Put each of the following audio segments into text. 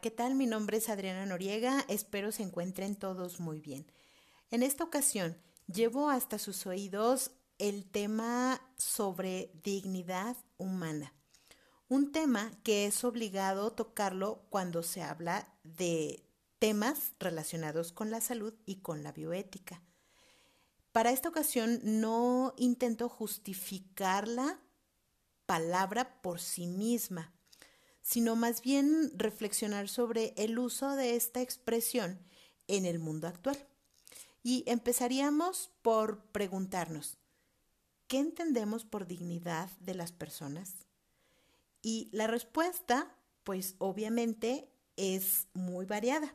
¿qué tal? Mi nombre es Adriana Noriega, espero se encuentren todos muy bien. En esta ocasión llevo hasta sus oídos el tema sobre dignidad humana, un tema que es obligado tocarlo cuando se habla de temas relacionados con la salud y con la bioética. Para esta ocasión no intento justificar la palabra por sí misma, sino más bien reflexionar sobre el uso de esta expresión en el mundo actual. Y empezaríamos por preguntarnos, ¿qué entendemos por dignidad de las personas? Y la respuesta, pues obviamente, es muy variada.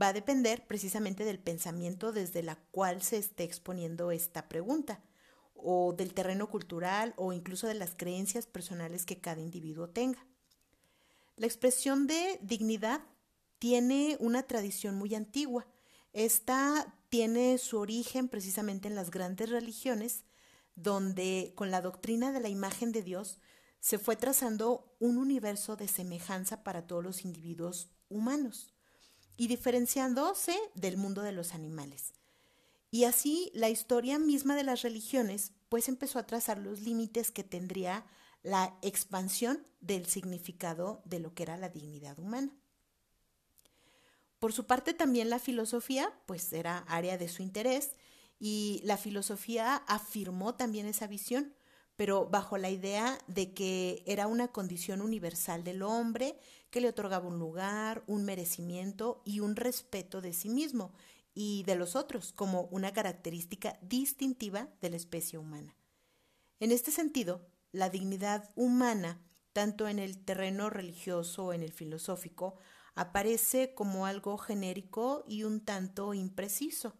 Va a depender precisamente del pensamiento desde la cual se esté exponiendo esta pregunta, o del terreno cultural o incluso de las creencias personales que cada individuo tenga. La expresión de dignidad tiene una tradición muy antigua. Esta tiene su origen precisamente en las grandes religiones, donde con la doctrina de la imagen de Dios se fue trazando un universo de semejanza para todos los individuos humanos y diferenciándose del mundo de los animales. Y así la historia misma de las religiones pues empezó a trazar los límites que tendría la expansión del significado de lo que era la dignidad humana. Por su parte también la filosofía, pues era área de su interés y la filosofía afirmó también esa visión, pero bajo la idea de que era una condición universal del hombre que le otorgaba un lugar, un merecimiento y un respeto de sí mismo y de los otros como una característica distintiva de la especie humana. En este sentido, la dignidad humana, tanto en el terreno religioso o en el filosófico, aparece como algo genérico y un tanto impreciso.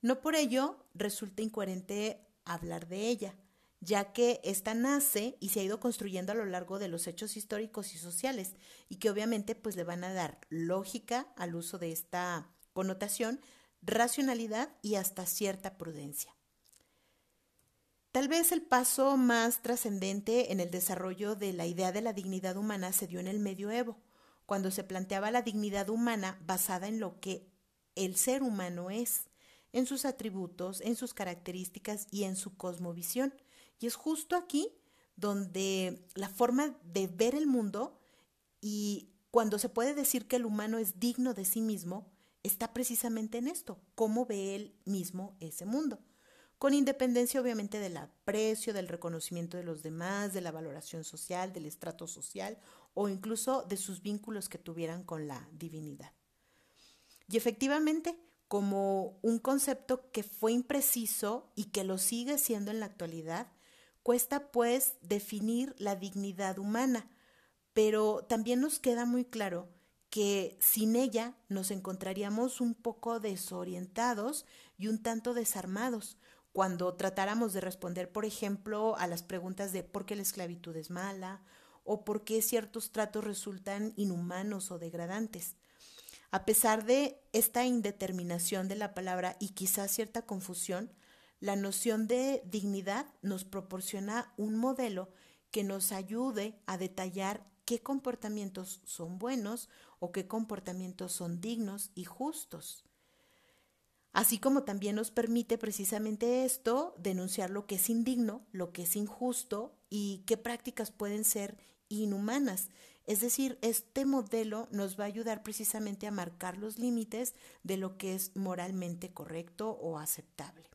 No por ello resulta incoherente hablar de ella, ya que ésta nace y se ha ido construyendo a lo largo de los hechos históricos y sociales, y que obviamente pues le van a dar lógica al uso de esta connotación, racionalidad y hasta cierta prudencia. Tal vez el paso más trascendente en el desarrollo de la idea de la dignidad humana se dio en el medioevo, cuando se planteaba la dignidad humana basada en lo que el ser humano es, en sus atributos, en sus características y en su cosmovisión. Y es justo aquí donde la forma de ver el mundo y cuando se puede decir que el humano es digno de sí mismo, está precisamente en esto, cómo ve él mismo ese mundo con independencia obviamente del aprecio, del reconocimiento de los demás, de la valoración social, del estrato social o incluso de sus vínculos que tuvieran con la divinidad. Y efectivamente, como un concepto que fue impreciso y que lo sigue siendo en la actualidad, cuesta pues definir la dignidad humana, pero también nos queda muy claro que sin ella nos encontraríamos un poco desorientados y un tanto desarmados, cuando tratáramos de responder, por ejemplo, a las preguntas de por qué la esclavitud es mala o por qué ciertos tratos resultan inhumanos o degradantes. A pesar de esta indeterminación de la palabra y quizás cierta confusión, la noción de dignidad nos proporciona un modelo que nos ayude a detallar qué comportamientos son buenos o qué comportamientos son dignos y justos. Así como también nos permite precisamente esto denunciar lo que es indigno, lo que es injusto y qué prácticas pueden ser inhumanas. Es decir, este modelo nos va a ayudar precisamente a marcar los límites de lo que es moralmente correcto o aceptable.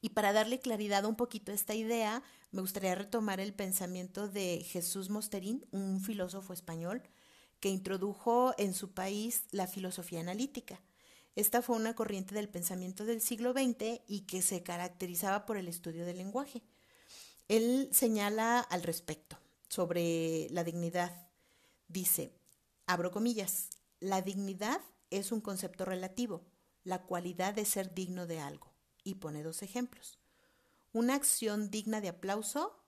Y para darle claridad un poquito a esta idea, me gustaría retomar el pensamiento de Jesús Mosterín, un filósofo español que introdujo en su país la filosofía analítica. Esta fue una corriente del pensamiento del siglo XX y que se caracterizaba por el estudio del lenguaje. Él señala al respecto sobre la dignidad. Dice, abro comillas, la dignidad es un concepto relativo, la cualidad de ser digno de algo. Y pone dos ejemplos. Una acción digna de aplauso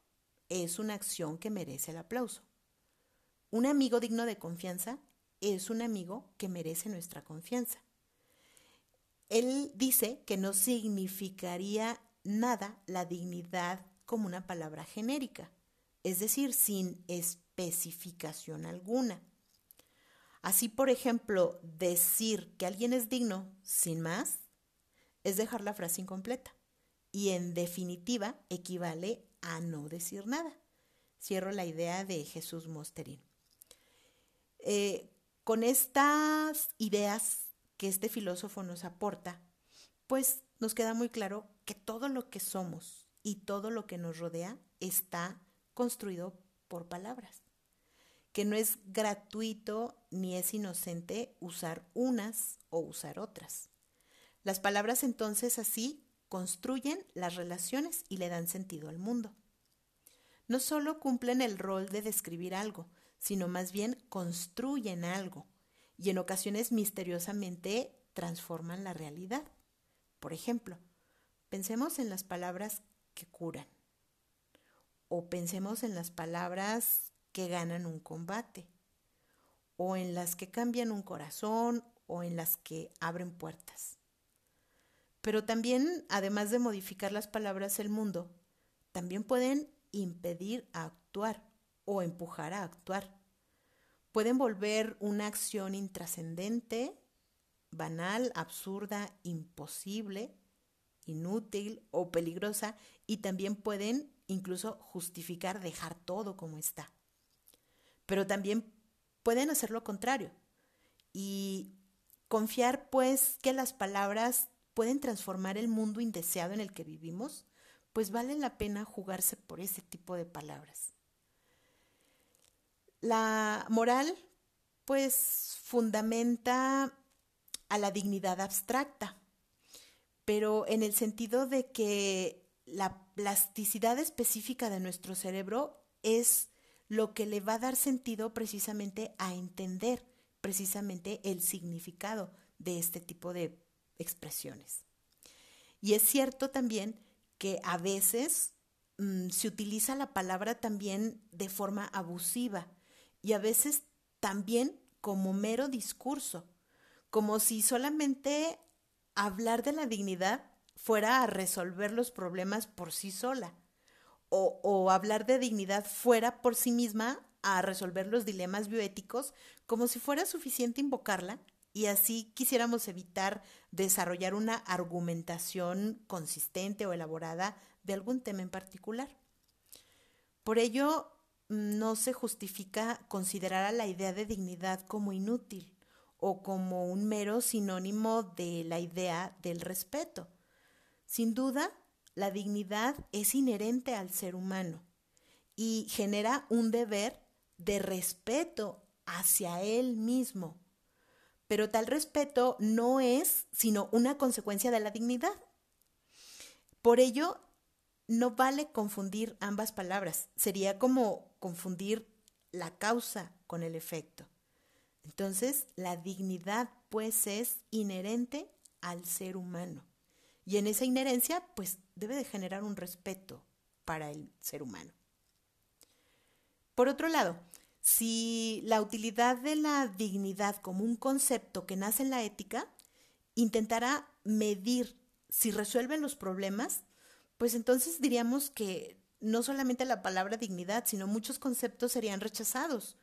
es una acción que merece el aplauso. Un amigo digno de confianza es un amigo que merece nuestra confianza. Él dice que no significaría nada la dignidad como una palabra genérica, es decir, sin especificación alguna. Así, por ejemplo, decir que alguien es digno sin más es dejar la frase incompleta y en definitiva equivale a no decir nada. Cierro la idea de Jesús Mosterín. Eh, con estas ideas que este filósofo nos aporta, pues nos queda muy claro que todo lo que somos y todo lo que nos rodea está construido por palabras, que no es gratuito ni es inocente usar unas o usar otras. Las palabras entonces así construyen las relaciones y le dan sentido al mundo. No solo cumplen el rol de describir algo, sino más bien construyen algo y en ocasiones misteriosamente transforman la realidad. Por ejemplo, pensemos en las palabras que curan o pensemos en las palabras que ganan un combate o en las que cambian un corazón o en las que abren puertas. Pero también, además de modificar las palabras el mundo, también pueden impedir actuar o empujar a actuar. Pueden volver una acción intrascendente, banal, absurda, imposible, inútil o peligrosa y también pueden incluso justificar dejar todo como está. Pero también pueden hacer lo contrario y confiar pues que las palabras pueden transformar el mundo indeseado en el que vivimos, pues vale la pena jugarse por ese tipo de palabras. La moral, pues, fundamenta a la dignidad abstracta, pero en el sentido de que la plasticidad específica de nuestro cerebro es lo que le va a dar sentido precisamente a entender precisamente el significado de este tipo de expresiones. Y es cierto también que a veces mm, se utiliza la palabra también de forma abusiva y a veces también como mero discurso, como si solamente hablar de la dignidad fuera a resolver los problemas por sí sola, o, hablar de dignidad fuera por sí misma a resolver los dilemas bioéticos, como si fuera suficiente invocarla y así quisiéramos evitar desarrollar una argumentación consistente o elaborada de algún tema en particular. Por ello, no se justifica considerar a la idea de dignidad como inútil o como un mero sinónimo de la idea del respeto. Sin duda, la dignidad es inherente al ser humano y genera un deber de respeto hacia él mismo pero tal respeto no es sino una consecuencia de la dignidad. Por ello, no vale confundir ambas palabras. Sería como confundir la causa con el efecto. Entonces, la dignidad pues es inherente al ser humano. Y en esa inherencia pues debe de generar un respeto para el ser humano. Por otro lado, si la utilidad de la dignidad como un concepto que nace en la ética intentara medir si resuelven los problemas, pues entonces diríamos que no solamente la palabra dignidad, sino muchos conceptos serían rechazados,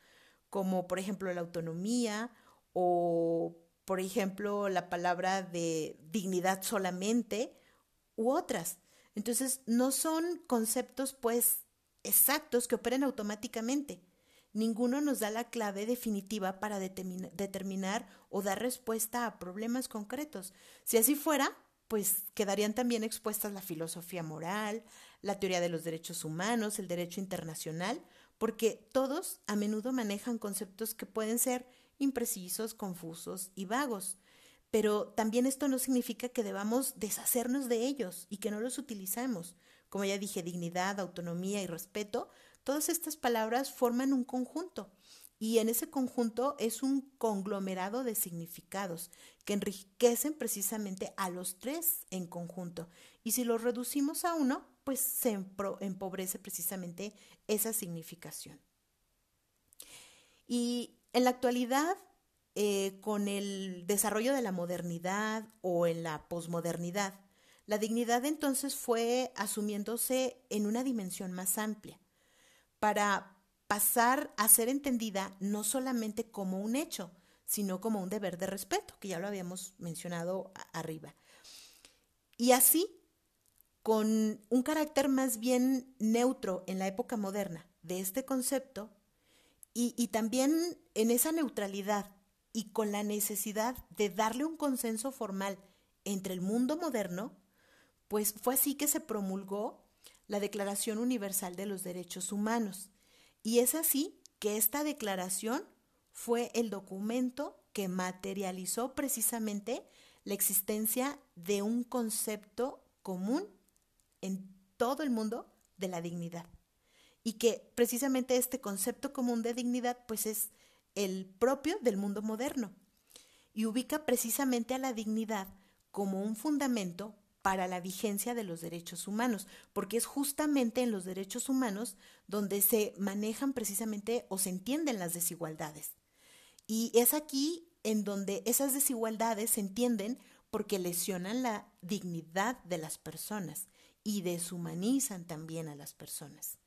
como por ejemplo la autonomía o por ejemplo la palabra de dignidad solamente u otras. Entonces no son conceptos pues exactos que operen automáticamente ninguno nos da la clave definitiva para determinar o dar respuesta a problemas concretos. Si así fuera, pues quedarían también expuestas la filosofía moral, la teoría de los derechos humanos, el derecho internacional, porque todos a menudo manejan conceptos que pueden ser imprecisos, confusos y vagos. Pero también esto no significa que debamos deshacernos de ellos y que no los utilicemos. Como ya dije, dignidad, autonomía y respeto Todas estas palabras forman un conjunto y en ese conjunto es un conglomerado de significados que enriquecen precisamente a los tres en conjunto. Y si los reducimos a uno, pues se empobrece precisamente esa significación. Y en la actualidad, eh, con el desarrollo de la modernidad o en la posmodernidad, la dignidad entonces fue asumiéndose en una dimensión más amplia para pasar a ser entendida no solamente como un hecho, sino como un deber de respeto, que ya lo habíamos mencionado arriba. Y así, con un carácter más bien neutro en la época moderna de este concepto, y, también en esa neutralidad y con la necesidad de darle un consenso formal entre el mundo moderno, pues fue así que se promulgó la Declaración Universal de los Derechos Humanos. Y es así que esta declaración fue el documento que materializó precisamente la existencia de un concepto común en todo el mundo de la dignidad. Y que precisamente este concepto común de dignidad pues es el propio del mundo moderno y ubica precisamente a la dignidad como un fundamento para la vigencia de los derechos humanos, porque es justamente en los derechos humanos donde se manejan precisamente o se entienden las desigualdades. Y es aquí en donde esas desigualdades se entienden porque lesionan la dignidad de las personas y deshumanizan también a las personas.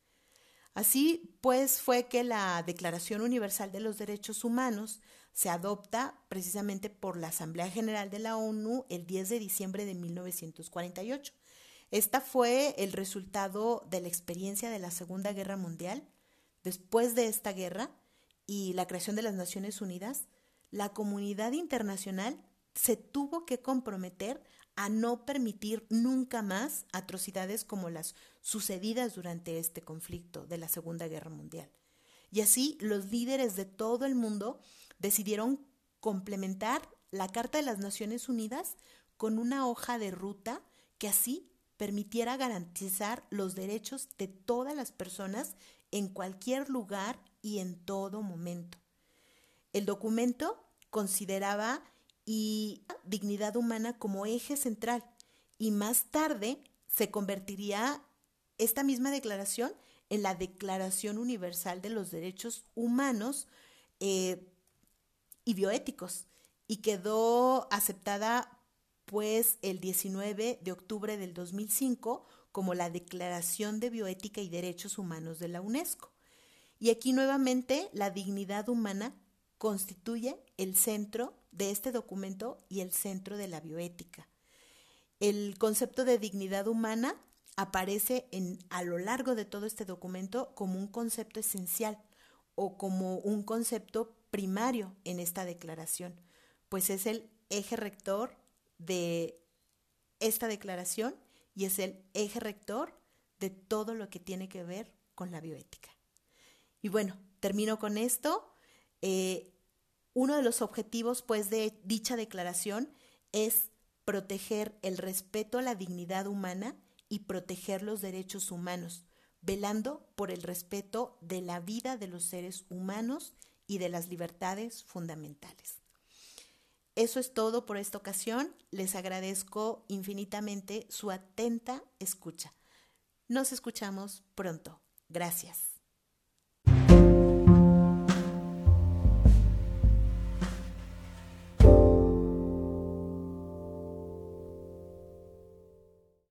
Así pues fue que la Declaración Universal de los Derechos Humanos se adopta precisamente por la Asamblea General de la ONU el 10 de diciembre de 1948. Esta fue el resultado de la experiencia de la Segunda Guerra Mundial. Después de esta guerra y la creación de las Naciones Unidas, la comunidad internacional se tuvo que comprometer a no permitir nunca más atrocidades como las sucedidas durante este conflicto de la Segunda Guerra Mundial. Y así los líderes de todo el mundo decidieron complementar la Carta de las Naciones Unidas con una hoja de ruta que así permitiera garantizar los derechos de todas las personas en cualquier lugar y en todo momento. El documento consideraba y dignidad humana como eje central y más tarde se convertiría esta misma declaración en la Declaración Universal de los Derechos Humanos eh, y Bioéticos y quedó aceptada pues el 19 de octubre del 2005 como la Declaración de Bioética y Derechos Humanos de la UNESCO. Y aquí nuevamente la dignidad humana constituye el centro de este documento y el centro de la bioética. El concepto de dignidad humana aparece en, a lo largo de todo este documento como un concepto esencial o como un concepto primario en esta declaración, pues es el eje rector de esta declaración y es el eje rector de todo lo que tiene que ver con la bioética. Y bueno, termino con esto. Eh, uno de los objetivos, pues, de dicha declaración es proteger el respeto a la dignidad humana y proteger los derechos humanos, velando por el respeto de la vida de los seres humanos y de las libertades fundamentales. Eso es todo por esta ocasión. Les agradezco infinitamente su atenta escucha. Nos escuchamos pronto. Gracias.